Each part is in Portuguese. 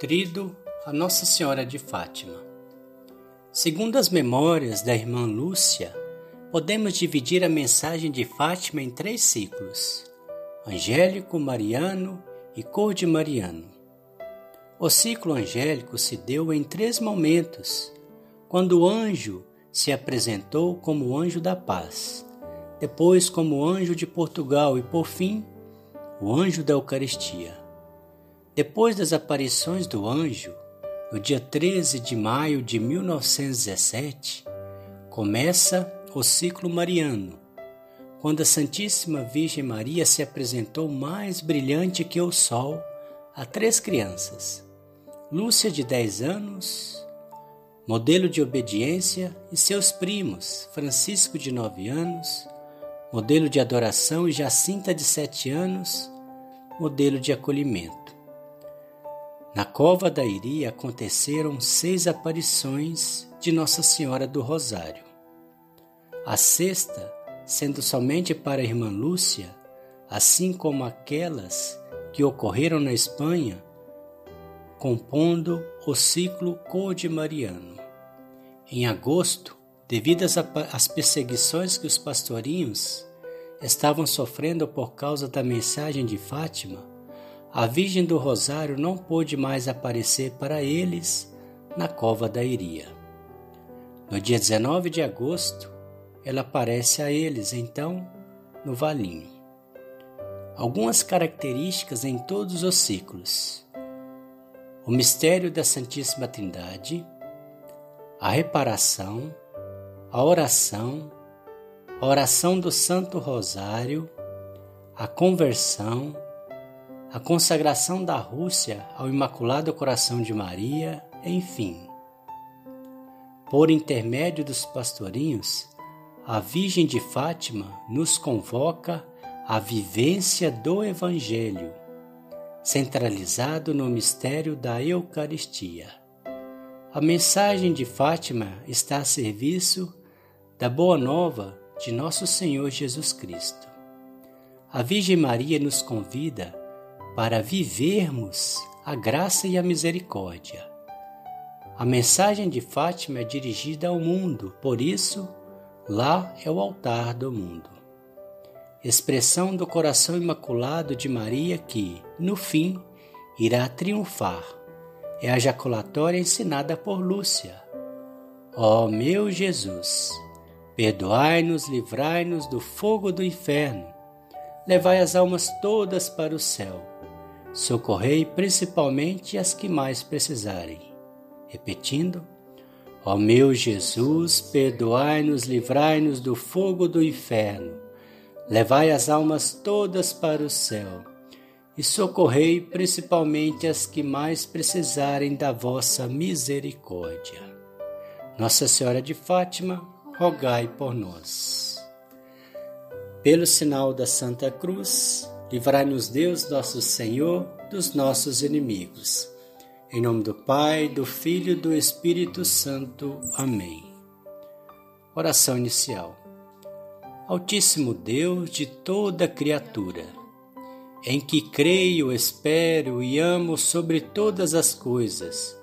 Trido a Nossa Senhora de Fátima. Segundo as memórias da irmã Lúcia, podemos dividir a mensagem de Fátima em três ciclos: angélico, mariano e cor de mariano. O ciclo angélico se deu em três momentos: quando o anjo se apresentou como anjo da paz, depois como anjo de Portugal e, por fim, o anjo da Eucaristia. Depois das aparições do anjo, no dia 13 de maio de 1917, começa o ciclo mariano, quando a Santíssima Virgem Maria se apresentou mais brilhante que o sol a três crianças: Lúcia, de 10 anos, modelo de obediência, e seus primos, Francisco, de 9 anos, modelo de adoração, e Jacinta, de 7 anos, modelo de acolhimento. Na cova da Iria aconteceram seis aparições de Nossa Senhora do Rosário. A sexta, sendo somente para a irmã Lúcia, assim como aquelas que ocorreram na Espanha, compondo o ciclo Code-Mariano. Em agosto, devido às perseguições que os pastorinhos estavam sofrendo por causa da mensagem de Fátima, a Virgem do Rosário não pôde mais aparecer para eles na cova da Iria. No dia 19 de agosto, ela aparece a eles, então, no valinho. Algumas características em todos os ciclos: o mistério da Santíssima Trindade, a reparação, a oração, a oração do Santo Rosário, a conversão, a consagração da Rússia ao Imaculado Coração de Maria, enfim. Por intermédio dos pastorinhos, a Virgem de Fátima nos convoca à vivência do Evangelho, centralizado no mistério da Eucaristia. A mensagem de Fátima está a serviço da Boa Nova de Nosso Senhor Jesus Cristo. A Virgem Maria nos convida para vivermos a graça e a misericórdia. A mensagem de Fátima é dirigida ao mundo, por isso, lá é o altar do mundo. Expressão do coração imaculado de Maria que, no fim, irá triunfar é a jaculatória ensinada por Lúcia. Ó oh, meu Jesus, perdoai-nos, livrai-nos do fogo do inferno, levai as almas todas para o céu, socorrei principalmente as que mais precisarem. Repetindo, ó meu Jesus, perdoai-nos, livrai-nos do fogo do inferno, levai as almas todas para o céu e socorrei principalmente as que mais precisarem da vossa misericórdia. Nossa Senhora de Fátima, rogai por nós. Pelo sinal da Santa Cruz, livrai-nos Deus, nosso Senhor, dos nossos inimigos. Em nome do Pai, do Filho e do Espírito Santo. Amém. Oração inicial. Altíssimo Deus de toda criatura, em que creio, espero e amo sobre todas as coisas,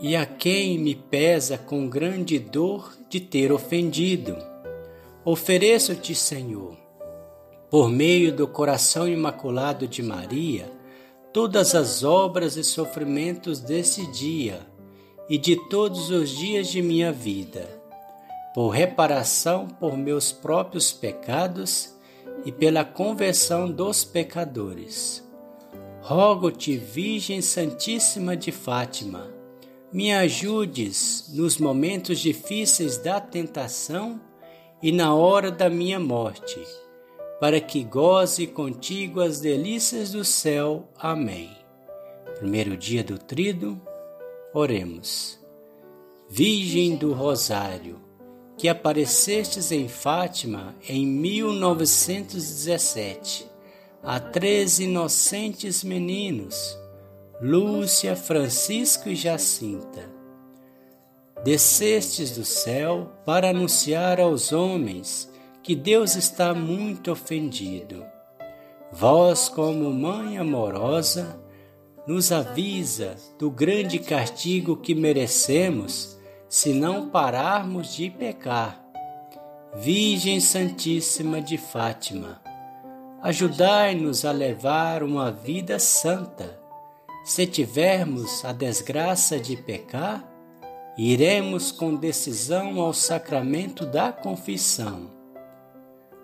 e a quem me pesa com grande dor de ter ofendido. Ofereço-te, Senhor, por meio do coração imaculado de Maria, todas as obras e sofrimentos desse dia e de todos os dias de minha vida, por reparação por meus próprios pecados e pela conversão dos pecadores. Rogo-te, Virgem Santíssima de Fátima, me ajudes nos momentos difíceis da tentação e na hora da minha morte, para que goze contigo as delícias do céu. Amém. Primeiro dia do Trido, oremos. Virgem do Rosário, que aparecestes em Fátima em 1917 a três inocentes meninos, Lúcia, Francisco e Jacinta. Descestes do céu para anunciar aos homens que Deus está muito ofendido. Vós, como mãe amorosa, nos avisa do grande castigo que merecemos se não pararmos de pecar. Virgem Santíssima de Fátima, ajudai-nos a levar uma vida santa. Se tivermos a desgraça de pecar, iremos com decisão ao sacramento da confissão.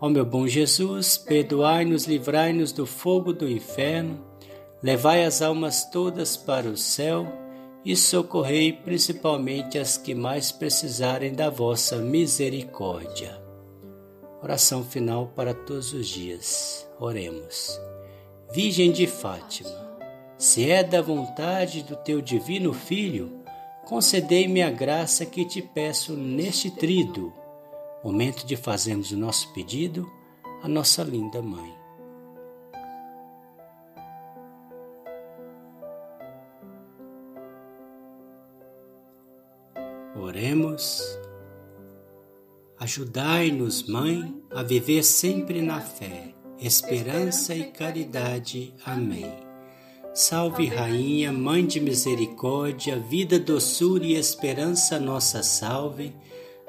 Ó meu bom Jesus, perdoai-nos, livrai-nos do fogo do inferno Levai as almas todas para o céu e socorrei principalmente as que mais precisarem da vossa misericórdia. Oração final para todos os dias. Oremos. Virgem de Fátima, se é da vontade do teu divino Filho, concedei-me a graça que te peço neste trido, momento de fazermos o nosso pedido à nossa linda mãe. Oremos. Ajudai-nos, Mãe, a viver sempre na fé, esperança e caridade. Amém. Salve, Rainha, Mãe de Misericórdia, vida, doçura e esperança, nossa salve.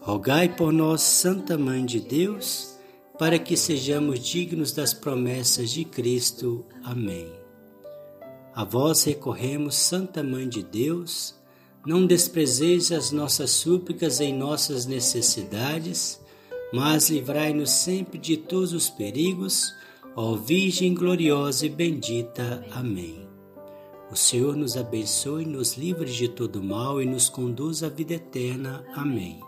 rogai por nós, Santa Mãe de Deus, para que sejamos dignos das promessas de Cristo. Amém. A vós recorremos, Santa Mãe de Deus, não desprezeis as nossas súplicas em nossas necessidades, mas livrai-nos sempre de todos os perigos, ó Virgem gloriosa e bendita. Amém. O Senhor nos abençoe, nos livre de todo mal e nos conduz à vida eterna. Amém.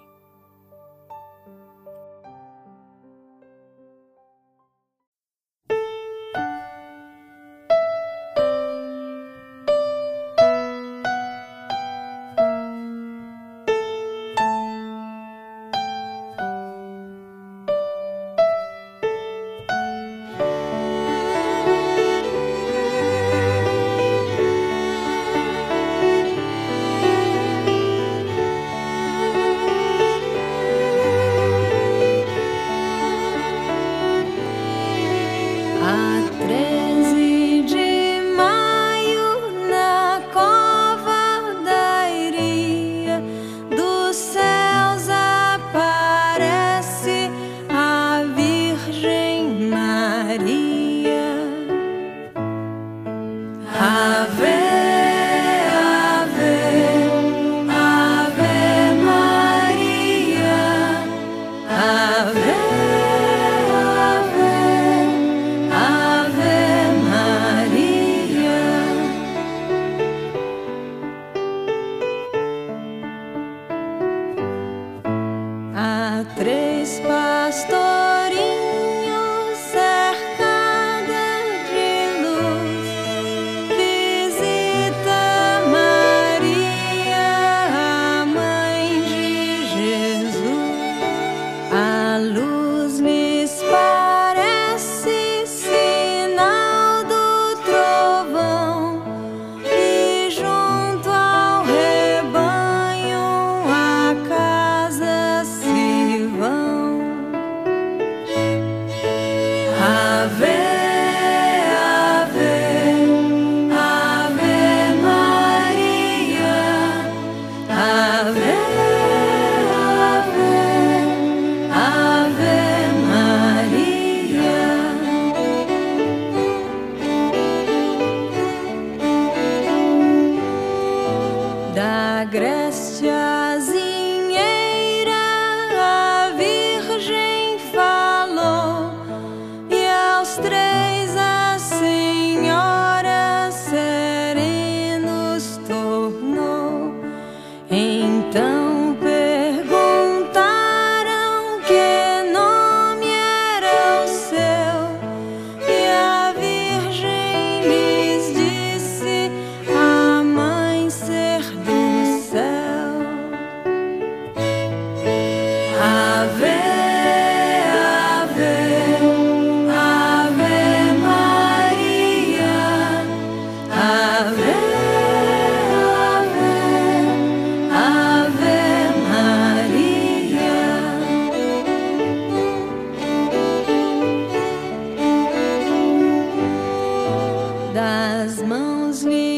das mãos me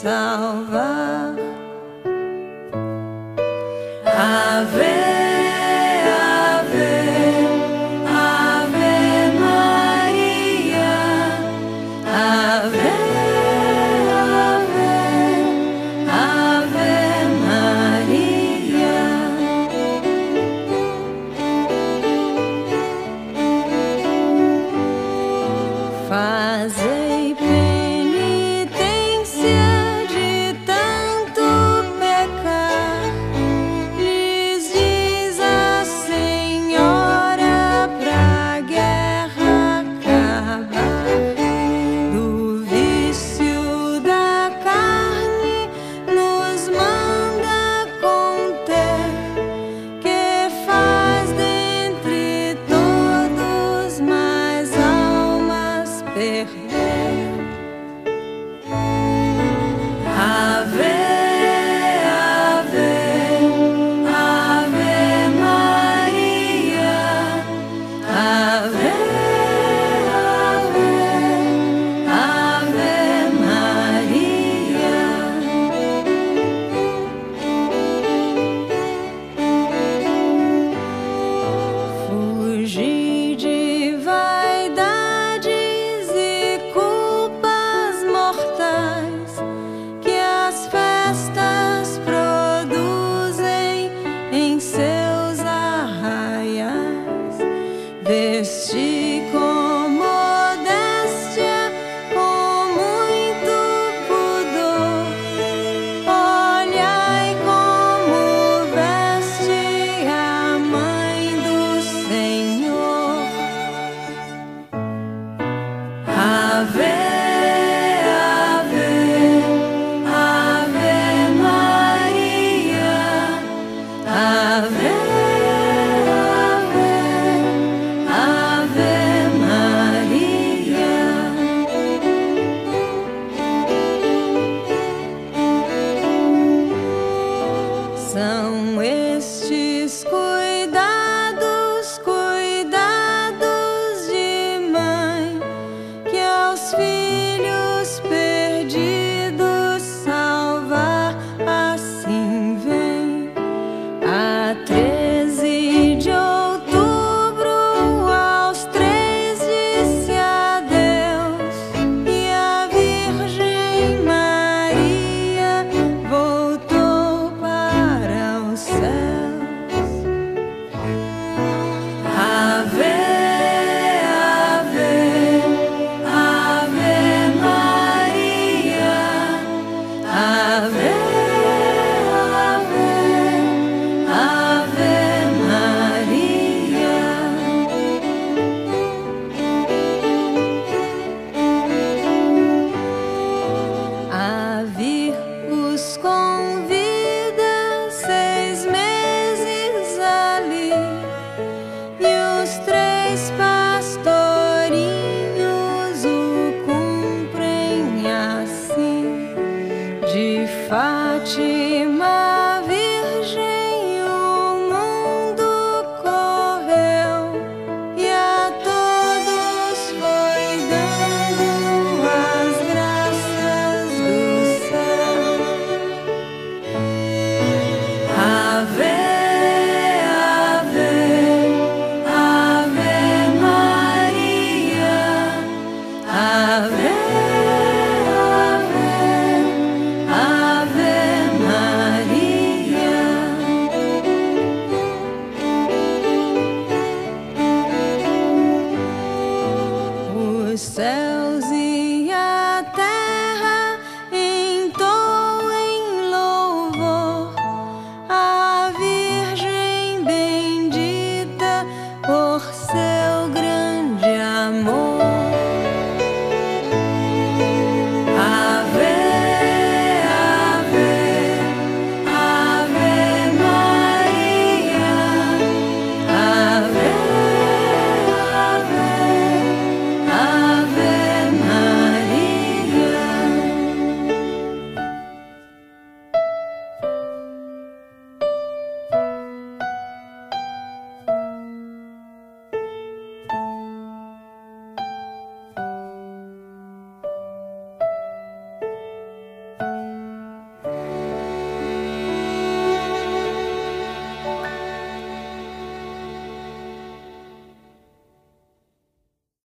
São estes patria. céus.